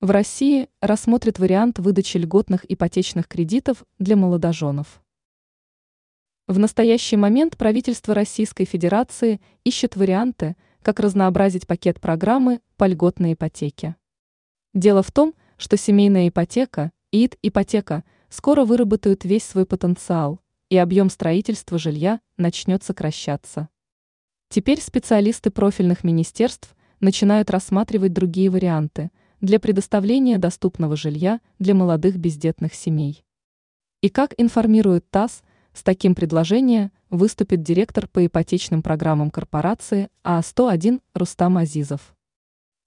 В России рассмотрят вариант выдачи льготных ипотечных кредитов для молодоженов. В настоящий момент правительство Российской Федерации ищет варианты, как разнообразить пакет программы по льготной ипотеке. Дело в том, что семейная ипотека, ИИД ипотека, скоро выработают весь свой потенциал, и объем строительства жилья начнет сокращаться. Теперь специалисты профильных министерств начинают рассматривать другие варианты для предоставления доступного жилья для молодых бездетных семей. И как информирует ТАСС, с таким предложением выступит директор по ипотечным программам корпорации А101 Рустам Азизов.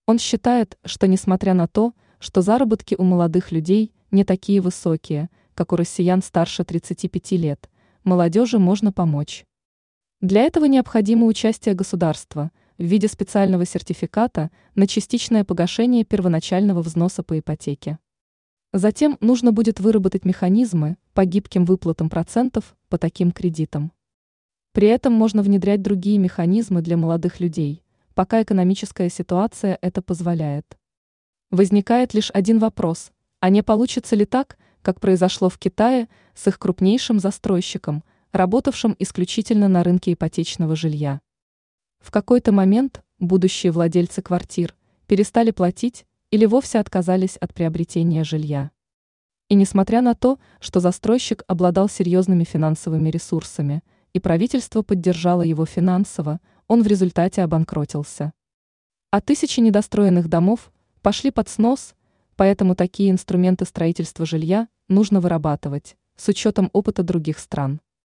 Он считает, что несмотря на то, что заработки у молодых людей не такие высокие, как у россиян старше 35 лет, молодежи можно помочь. Для этого необходимо участие государства в виде специального сертификата на частичное погашение первоначального взноса по ипотеке. Затем нужно будет выработать механизмы по гибким выплатам процентов по таким кредитам. При этом можно внедрять другие механизмы для молодых людей, пока экономическая ситуация это позволяет. Возникает лишь один вопрос, а не получится ли так, как произошло в Китае с их крупнейшим застройщиком, работавшим исключительно на рынке ипотечного жилья. В какой-то момент будущие владельцы квартир перестали платить или вовсе отказались от приобретения жилья. И несмотря на то, что застройщик обладал серьезными финансовыми ресурсами, и правительство поддержало его финансово, он в результате обанкротился. А тысячи недостроенных домов пошли под снос, поэтому такие инструменты строительства жилья нужно вырабатывать с учетом опыта других стран.